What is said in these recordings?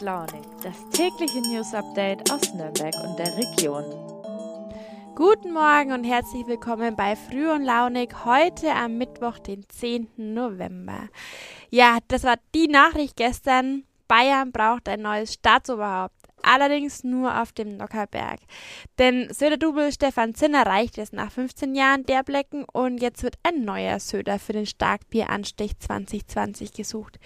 Launig, das tägliche News Update aus Nürnberg und der Region. Guten Morgen und herzlich willkommen bei Früh und Launig heute am Mittwoch, den 10. November. Ja, das war die Nachricht gestern. Bayern braucht ein neues Staatsoberhaupt. Allerdings nur auf dem Nockerberg. Denn Söder-Double Stefan Zinner reicht es nach 15 Jahren der Blecken und jetzt wird ein neuer Söder für den Starkbieranstich 2020 gesucht.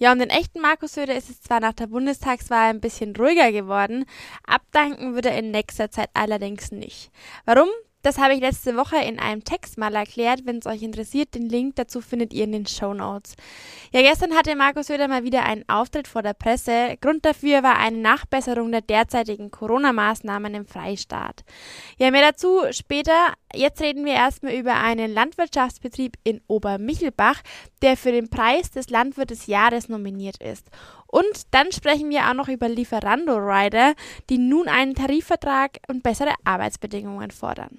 Ja, um den echten Markus Söder ist es zwar nach der Bundestagswahl ein bisschen ruhiger geworden, abdanken würde er in nächster Zeit allerdings nicht. Warum? Das habe ich letzte Woche in einem Text mal erklärt. Wenn es euch interessiert, den Link dazu findet ihr in den Show Notes. Ja, gestern hatte Markus Söder mal wieder einen Auftritt vor der Presse. Grund dafür war eine Nachbesserung der derzeitigen Corona-Maßnahmen im Freistaat. Ja, mehr dazu später. Jetzt reden wir erstmal über einen Landwirtschaftsbetrieb in Obermichelbach, der für den Preis des Landwirt des Jahres nominiert ist. Und dann sprechen wir auch noch über Lieferando Rider, die nun einen Tarifvertrag und bessere Arbeitsbedingungen fordern.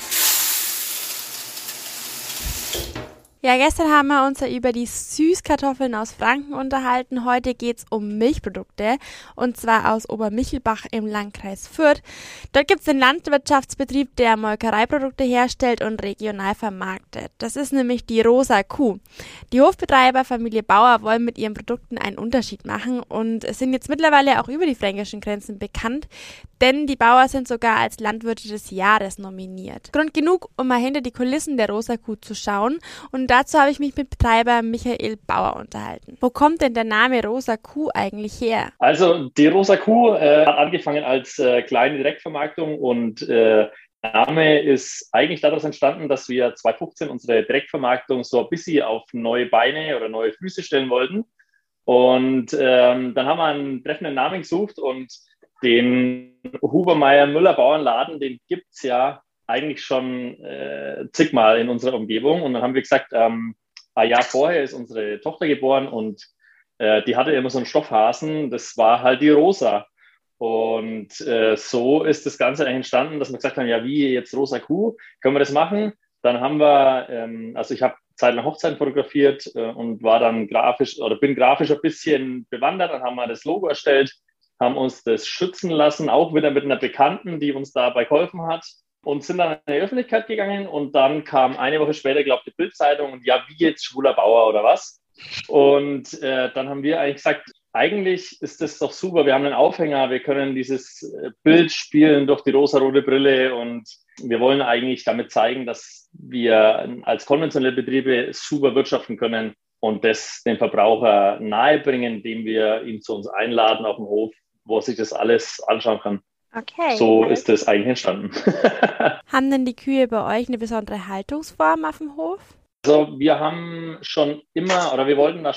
Ja, gestern haben wir uns ja über die Süßkartoffeln aus Franken unterhalten. Heute geht's um Milchprodukte und zwar aus Obermichelbach im Landkreis Fürth. Dort gibt's einen Landwirtschaftsbetrieb, der Molkereiprodukte herstellt und regional vermarktet. Das ist nämlich die Rosa Kuh. Die Hofbetreiber Familie Bauer wollen mit ihren Produkten einen Unterschied machen und sind jetzt mittlerweile auch über die fränkischen Grenzen bekannt, denn die Bauer sind sogar als Landwirte des Jahres nominiert. Grund genug, um mal hinter die Kulissen der Rosa Kuh zu schauen und dazu habe ich mich mit Betreiber Michael Bauer unterhalten. Wo kommt denn der Name Rosa Kuh eigentlich her? Also die Rosa Kuh äh, hat angefangen als äh, kleine Direktvermarktung und äh, Name ist eigentlich daraus entstanden, dass wir 2015 unsere Direktvermarktung so ein bisschen auf neue Beine oder neue Füße stellen wollten. Und ähm, dann haben wir einen treffenden Namen gesucht und den Hubermeier Müller Bauernladen, den gibt es ja eigentlich schon äh, zigmal in unserer Umgebung. Und dann haben wir gesagt, ähm, ein Jahr vorher ist unsere Tochter geboren und äh, die hatte immer so einen Stoffhasen, das war halt die Rosa. Und äh, so ist das Ganze entstanden, dass wir gesagt haben, ja, wie jetzt Rosa Kuh, können wir das machen? Dann haben wir, ähm, also ich habe zeitlang Hochzeiten fotografiert äh, und war dann grafisch oder bin grafisch ein bisschen bewandert. Dann haben wir das Logo erstellt, haben uns das schützen lassen, auch wieder mit einer Bekannten, die uns dabei geholfen hat und sind dann in die Öffentlichkeit gegangen und dann kam eine Woche später, glaube ich, die Bildzeitung und ja, wie jetzt schwuler Bauer oder was? Und äh, dann haben wir eigentlich gesagt, eigentlich ist das doch super. Wir haben einen Aufhänger, wir können dieses äh, Bild spielen durch die rosa-rote Brille und wir wollen eigentlich damit zeigen, dass wir als konventionelle Betriebe super wirtschaften können und das dem Verbraucher nahebringen, indem wir ihn zu uns einladen auf dem Hof, wo er sich das alles anschauen kann. Okay. So ist das eigentlich entstanden. haben denn die Kühe bei euch eine besondere Haltungsform auf dem Hof? Also wir haben schon immer oder wir wollten da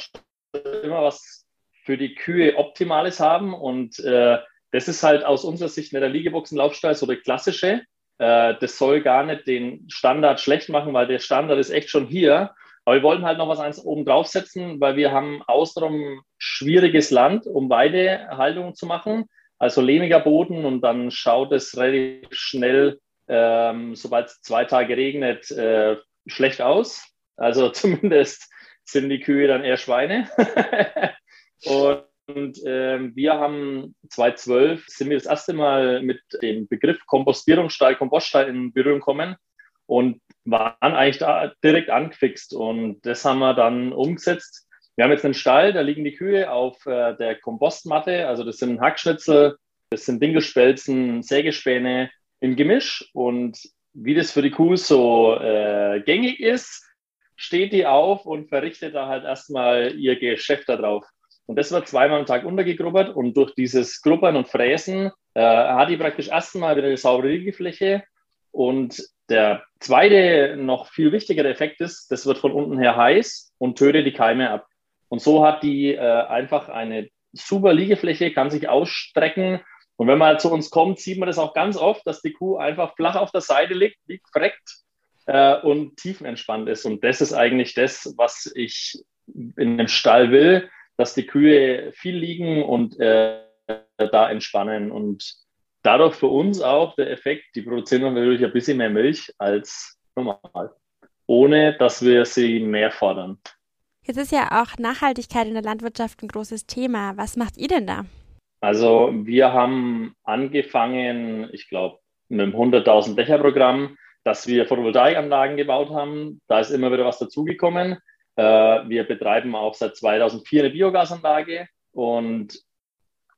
immer was für die Kühe Optimales haben und äh, das ist halt aus unserer Sicht nicht der Liegeboxenlaufstall, so der klassische. Äh, das soll gar nicht den Standard schlecht machen, weil der Standard ist echt schon hier. Aber wir wollten halt noch was eins oben draufsetzen, weil wir haben außenrum schwieriges Land, um Weidehaltung zu machen also lehmiger Boden und dann schaut es relativ schnell, ähm, sobald es zwei Tage regnet, äh, schlecht aus. Also zumindest sind die Kühe dann eher Schweine. und ähm, wir haben 2012 sind wir das erste Mal mit dem Begriff Kompostierungsstall, Kompoststall in Berührung gekommen und waren eigentlich da direkt angefixt. Und das haben wir dann umgesetzt wir haben jetzt einen Stall, da liegen die Kühe auf äh, der Kompostmatte. Also das sind Hackschnitzel, das sind Dinkelspelzen, Sägespäne im Gemisch. Und wie das für die Kuh so äh, gängig ist, steht die auf und verrichtet da halt erstmal ihr Geschäft da drauf. Und das wird zweimal am Tag untergegrubbert und durch dieses Grubbern und Fräsen äh, hat die praktisch erstmal wieder eine saubere Liegefläche. Und der zweite, noch viel wichtigere Effekt ist, das wird von unten her heiß und tötet die Keime ab. Und so hat die äh, einfach eine super Liegefläche, kann sich ausstrecken. Und wenn man zu uns kommt, sieht man das auch ganz oft, dass die Kuh einfach flach auf der Seite liegt, wie gefreckt äh, und tiefenentspannt ist. Und das ist eigentlich das, was ich in dem Stall will, dass die Kühe viel liegen und äh, da entspannen. Und dadurch für uns auch der Effekt, die produzieren natürlich ein bisschen mehr Milch als normal, ohne dass wir sie mehr fordern. Jetzt ist ja auch Nachhaltigkeit in der Landwirtschaft ein großes Thema. Was macht ihr denn da? Also wir haben angefangen, ich glaube, mit dem 100.000 Dächer-Programm, dass wir Photovoltaikanlagen gebaut haben. Da ist immer wieder was dazugekommen. Äh, wir betreiben auch seit 2004 eine Biogasanlage und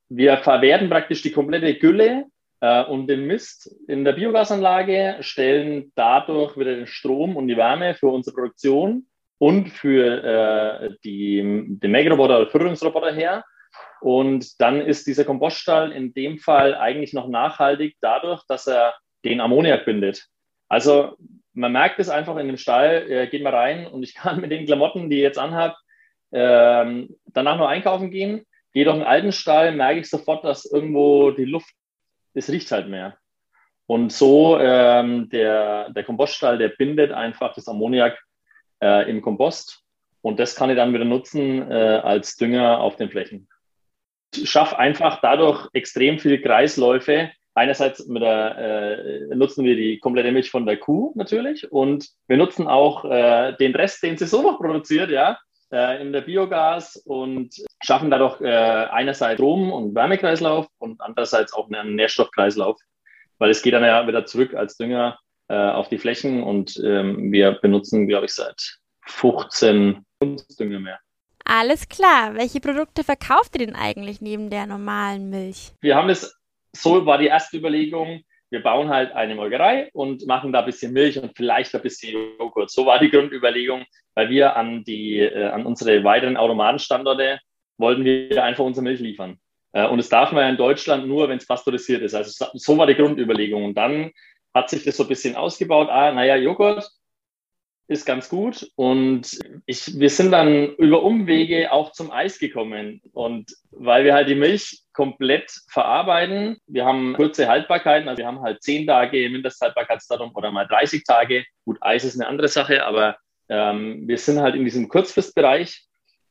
wir verwerten praktisch die komplette Gülle äh, und den Mist in der Biogasanlage, stellen dadurch wieder den Strom und die Wärme für unsere Produktion und für äh, die, den Mähroboter oder Führungsroboter her. Und dann ist dieser Kompoststall in dem Fall eigentlich noch nachhaltig dadurch, dass er den Ammoniak bindet. Also man merkt es einfach in dem Stall, äh, geht mal rein und ich kann mit den Klamotten, die ich jetzt anhabe, äh, danach noch einkaufen gehen. Gehe doch in alten Stall, merke ich sofort, dass irgendwo die Luft, es riecht halt mehr. Und so ähm, der, der Kompoststall, der bindet einfach das Ammoniak äh, im Kompost und das kann ich dann wieder nutzen äh, als Dünger auf den Flächen. Ich schaffe einfach dadurch extrem viele Kreisläufe. Einerseits der, äh, nutzen wir die komplette Milch von der Kuh natürlich und wir nutzen auch äh, den Rest, den sie so noch produziert, ja, äh, in der Biogas und schaffen dadurch äh, einerseits Strom- und Wärmekreislauf und andererseits auch einen Nährstoffkreislauf, weil es geht dann ja wieder zurück als Dünger auf die Flächen und ähm, wir benutzen, glaube ich, seit 15 Kunstdünger mehr. Alles klar. Welche Produkte verkauft ihr denn eigentlich neben der normalen Milch? Wir haben es, so war die erste Überlegung, wir bauen halt eine Molkerei und machen da ein bisschen Milch und vielleicht ein bisschen Joghurt. So war die Grundüberlegung, weil wir an, die, äh, an unsere weiteren Automatenstandorte wollten wir einfach unsere Milch liefern. Äh, und es darf man ja in Deutschland nur, wenn es pasteurisiert ist. Also so war die Grundüberlegung. Und dann hat sich das so ein bisschen ausgebaut. Ah, naja, Joghurt ist ganz gut. Und ich, wir sind dann über Umwege auch zum Eis gekommen. Und weil wir halt die Milch komplett verarbeiten, wir haben kurze Haltbarkeiten, also wir haben halt zehn Tage Mindesthaltbarkeitsdatum oder mal 30 Tage. Gut, Eis ist eine andere Sache, aber ähm, wir sind halt in diesem Kurzfristbereich.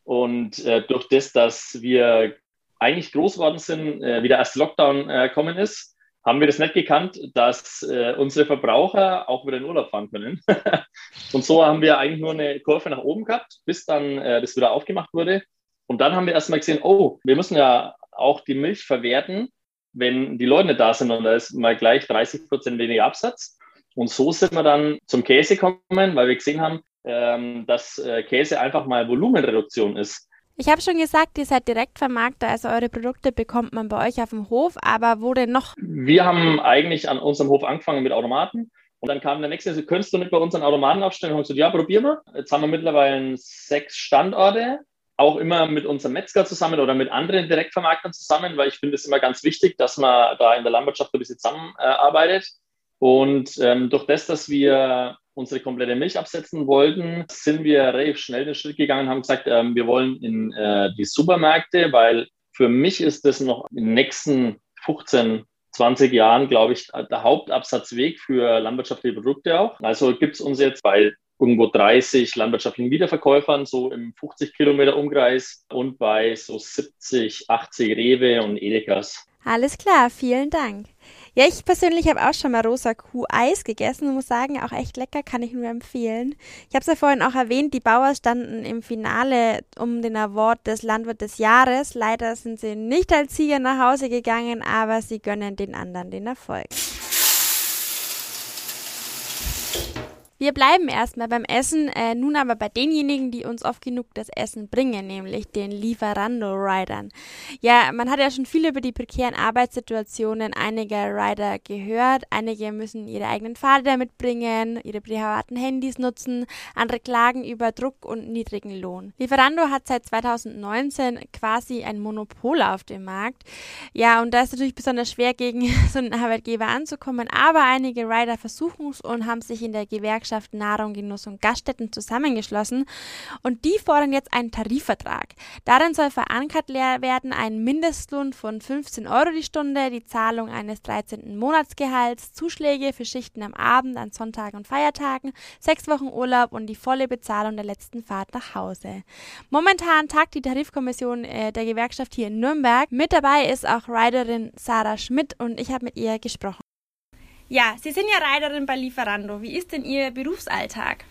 Und äh, durch das, dass wir eigentlich groß geworden sind, äh, wie der erste Lockdown äh, kommen ist, haben wir das nicht gekannt, dass äh, unsere Verbraucher auch wieder in Urlaub fahren können. und so haben wir eigentlich nur eine Kurve nach oben gehabt, bis dann äh, das wieder aufgemacht wurde. Und dann haben wir erstmal gesehen, oh, wir müssen ja auch die Milch verwerten, wenn die Leute nicht da sind und da ist mal gleich 30 Prozent weniger Absatz. Und so sind wir dann zum Käse gekommen, weil wir gesehen haben, ähm, dass äh, Käse einfach mal Volumenreduktion ist. Ich habe schon gesagt, ihr seid Direktvermarkter, also eure Produkte bekommt man bei euch auf dem Hof, aber wo denn noch? Wir haben eigentlich an unserem Hof angefangen mit Automaten und dann kam der nächste, also, könntest du nicht bei uns einen Automaten aufstellen? Und ich gesagt, ja, probier mal. Jetzt haben wir mittlerweile sechs Standorte, auch immer mit unserem Metzger zusammen oder mit anderen Direktvermarktern zusammen, weil ich finde es immer ganz wichtig, dass man da in der Landwirtschaft ein bisschen zusammenarbeitet. Und ähm, durch das, dass wir unsere komplette Milch absetzen wollten, sind wir relativ schnell den Schritt gegangen und haben gesagt, ähm, wir wollen in äh, die Supermärkte, weil für mich ist das noch in den nächsten 15, 20 Jahren, glaube ich, der Hauptabsatzweg für landwirtschaftliche Produkte auch. Also gibt es uns jetzt bei irgendwo 30 landwirtschaftlichen Wiederverkäufern, so im 50 Kilometer Umkreis und bei so 70, 80 Rewe und Edekas. Alles klar, vielen Dank. Ja, ich persönlich habe auch schon mal rosa Kuh-Eis gegessen und muss sagen, auch echt lecker, kann ich nur empfehlen. Ich habe es ja vorhin auch erwähnt, die Bauer standen im Finale um den Award des Landwirt des Jahres. Leider sind sie nicht als Sieger nach Hause gegangen, aber sie gönnen den anderen den Erfolg. Wir bleiben erstmal beim Essen, äh, nun aber bei denjenigen, die uns oft genug das Essen bringen, nämlich den Lieferando-Riders. Ja, man hat ja schon viel über die prekären Arbeitssituationen einiger Rider gehört. Einige müssen ihre eigenen Fahrräder mitbringen, ihre privaten Handys nutzen, andere klagen über Druck und niedrigen Lohn. Lieferando hat seit 2019 quasi ein Monopol auf dem Markt. Ja, und da ist natürlich besonders schwer, gegen so einen Arbeitgeber anzukommen, aber einige Rider versuchen es und haben sich in der Gewerkschaft Gewerkschaft Nahrung, Genuss und Gaststätten zusammengeschlossen und die fordern jetzt einen Tarifvertrag. Darin soll verankert werden ein Mindestlohn von 15 Euro die Stunde, die Zahlung eines 13. Monatsgehalts, Zuschläge für Schichten am Abend, an Sonntagen und Feiertagen, sechs Wochen Urlaub und die volle Bezahlung der letzten Fahrt nach Hause. Momentan tagt die Tarifkommission äh, der Gewerkschaft hier in Nürnberg. Mit dabei ist auch Riderin Sarah Schmidt und ich habe mit ihr gesprochen. Ja, Sie sind ja Reiterin bei Lieferando. Wie ist denn Ihr Berufsalltag?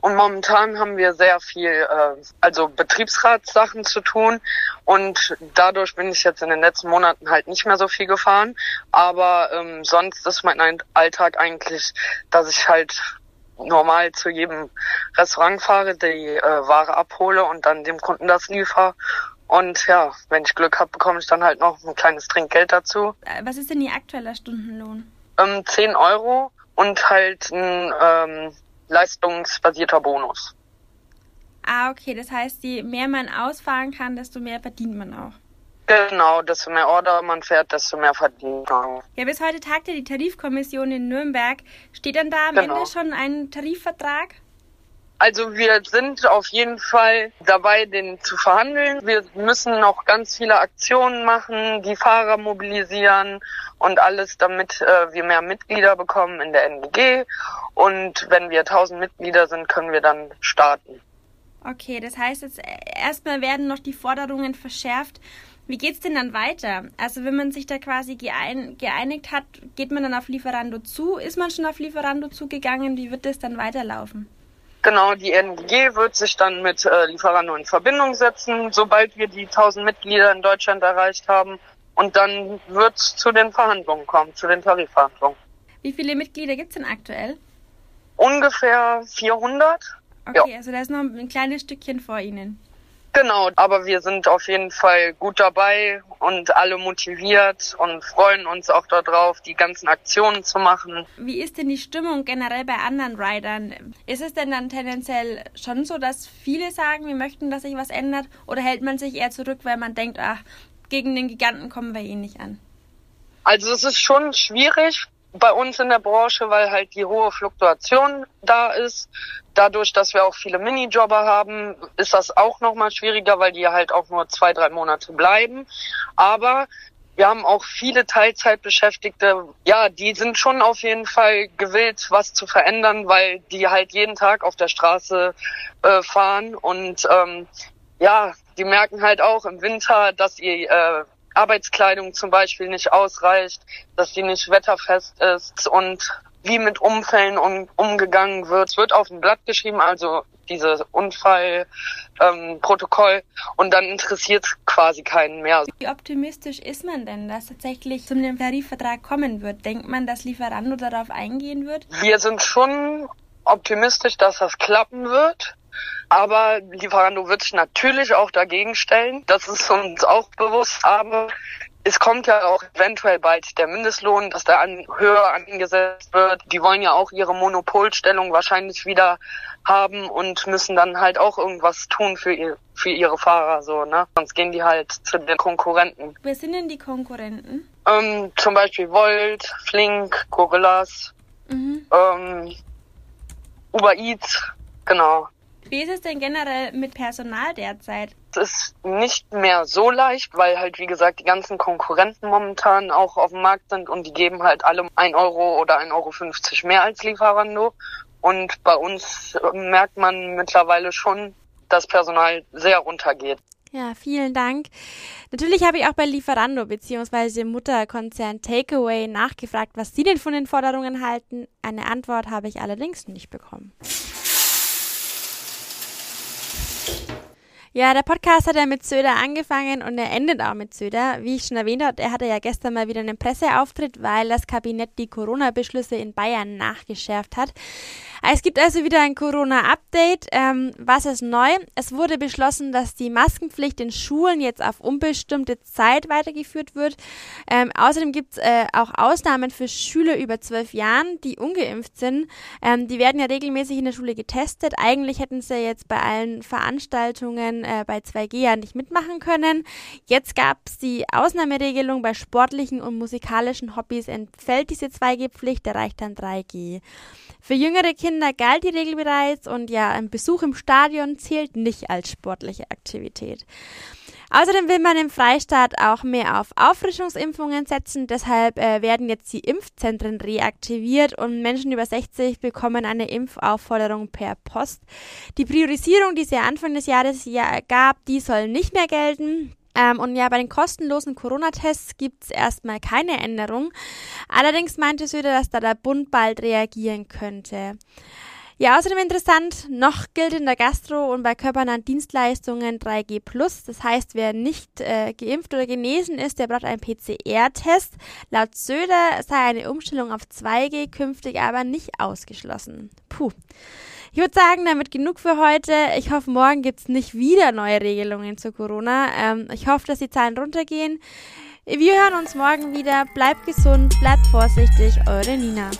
Und momentan haben wir sehr viel, äh, also Betriebsratssachen zu tun. Und dadurch bin ich jetzt in den letzten Monaten halt nicht mehr so viel gefahren. Aber ähm, sonst ist mein Alltag eigentlich, dass ich halt normal zu jedem Restaurant fahre, die äh, Ware abhole und dann dem Kunden das liefere. Und ja, wenn ich Glück habe, bekomme ich dann halt noch ein kleines Trinkgeld dazu. Äh, was ist denn Ihr aktueller Stundenlohn? Ähm, 10 Euro und halt ein ähm, leistungsbasierter Bonus. Ah, okay. Das heißt, je mehr man ausfahren kann, desto mehr verdient man auch. Genau, desto mehr Order man fährt, desto mehr verdient man. Ja, bis heute tagte die Tarifkommission in Nürnberg. Steht dann da am genau. Ende schon ein Tarifvertrag? Also wir sind auf jeden Fall dabei, den zu verhandeln. Wir müssen noch ganz viele Aktionen machen, die Fahrer mobilisieren und alles, damit äh, wir mehr Mitglieder bekommen in der NGG. Und wenn wir 1000 Mitglieder sind, können wir dann starten. Okay, das heißt jetzt äh, erstmal werden noch die Forderungen verschärft. Wie geht's denn dann weiter? Also wenn man sich da quasi geeinigt hat, geht man dann auf Lieferando zu? Ist man schon auf Lieferando zugegangen? Wie wird das dann weiterlaufen? Genau, die NG wird sich dann mit äh, Lieferando in Verbindung setzen, sobald wir die 1000 Mitglieder in Deutschland erreicht haben. Und dann wird es zu den Verhandlungen kommen, zu den Tarifverhandlungen. Wie viele Mitglieder gibt es denn aktuell? Ungefähr 400. Okay, ja. also da ist noch ein kleines Stückchen vor Ihnen. Genau, aber wir sind auf jeden Fall gut dabei und alle motiviert und freuen uns auch darauf, die ganzen Aktionen zu machen. Wie ist denn die Stimmung generell bei anderen Riders? Ist es denn dann tendenziell schon so, dass viele sagen, wir möchten, dass sich was ändert? Oder hält man sich eher zurück, weil man denkt, ach, gegen den Giganten kommen wir eh nicht an? Also es ist schon schwierig, bei uns in der Branche, weil halt die hohe Fluktuation da ist. Dadurch, dass wir auch viele Minijobber haben, ist das auch nochmal schwieriger, weil die halt auch nur zwei, drei Monate bleiben. Aber wir haben auch viele Teilzeitbeschäftigte. Ja, die sind schon auf jeden Fall gewillt, was zu verändern, weil die halt jeden Tag auf der Straße äh, fahren und ähm, ja, die merken halt auch im Winter, dass ihr äh, Arbeitskleidung zum Beispiel nicht ausreicht, dass sie nicht wetterfest ist und wie mit Unfällen um, umgegangen wird. Es wird auf ein Blatt geschrieben, also dieses Unfallprotokoll ähm, und dann interessiert quasi keinen mehr. Wie optimistisch ist man denn, dass tatsächlich zu einem Tarifvertrag kommen wird? Denkt man, dass Lieferando darauf eingehen wird? Wir sind schon optimistisch, dass das klappen wird. Aber Lieferando wird sich natürlich auch dagegen stellen. Das ist uns auch bewusst. Aber es kommt ja auch eventuell bald der Mindestlohn, dass der an, höher angesetzt wird. Die wollen ja auch ihre Monopolstellung wahrscheinlich wieder haben und müssen dann halt auch irgendwas tun für, ihr, für ihre Fahrer, so, ne? Sonst gehen die halt zu den Konkurrenten. Wer sind denn die Konkurrenten? Ähm, zum Beispiel Volt, Flink, Gorillas, mhm. ähm, Uber Eats, genau. Wie ist es denn generell mit Personal derzeit? Es ist nicht mehr so leicht, weil halt, wie gesagt, die ganzen Konkurrenten momentan auch auf dem Markt sind und die geben halt alle ein Euro oder ein Euro fünfzig mehr als Lieferando. Und bei uns merkt man mittlerweile schon, dass Personal sehr runtergeht. Ja, vielen Dank. Natürlich habe ich auch bei Lieferando bzw. Mutterkonzern Takeaway nachgefragt, was Sie denn von den Forderungen halten. Eine Antwort habe ich allerdings nicht bekommen. Ja, der Podcast hat ja mit Söder angefangen und er endet auch mit Söder. Wie ich schon erwähnt habe, er hatte ja gestern mal wieder einen Presseauftritt, weil das Kabinett die Corona-Beschlüsse in Bayern nachgeschärft hat. Es gibt also wieder ein Corona-Update. Ähm, was ist neu? Es wurde beschlossen, dass die Maskenpflicht in Schulen jetzt auf unbestimmte Zeit weitergeführt wird. Ähm, außerdem gibt es äh, auch Ausnahmen für Schüler über zwölf Jahren, die ungeimpft sind. Ähm, die werden ja regelmäßig in der Schule getestet. Eigentlich hätten sie jetzt bei allen Veranstaltungen äh, bei 2G ja nicht mitmachen können. Jetzt gab es die Ausnahmeregelung bei sportlichen und musikalischen Hobbys entfällt diese 2G-Pflicht, erreicht dann 3G. Für jüngere Kinder galt die Regel bereits und ja, ein Besuch im Stadion zählt nicht als sportliche Aktivität. Außerdem will man im Freistaat auch mehr auf Auffrischungsimpfungen setzen. Deshalb äh, werden jetzt die Impfzentren reaktiviert und Menschen über 60 bekommen eine Impfaufforderung per Post. Die Priorisierung, die es ja Anfang des Jahres ja gab, die soll nicht mehr gelten. Ähm, und ja, bei den kostenlosen Corona-Tests gibt es erstmal keine Änderung. Allerdings meinte Söder, dass da der Bund bald reagieren könnte. Ja, außerdem interessant, noch gilt in der Gastro und bei körpernahen Dienstleistungen 3G+. Das heißt, wer nicht äh, geimpft oder genesen ist, der braucht einen PCR-Test. Laut Söder sei eine Umstellung auf 2G künftig aber nicht ausgeschlossen. Puh. Ich würde sagen, damit genug für heute. Ich hoffe, morgen gibt es nicht wieder neue Regelungen zu Corona. Ähm, ich hoffe, dass die Zahlen runtergehen. Wir hören uns morgen wieder. Bleibt gesund, bleibt vorsichtig, eure Nina.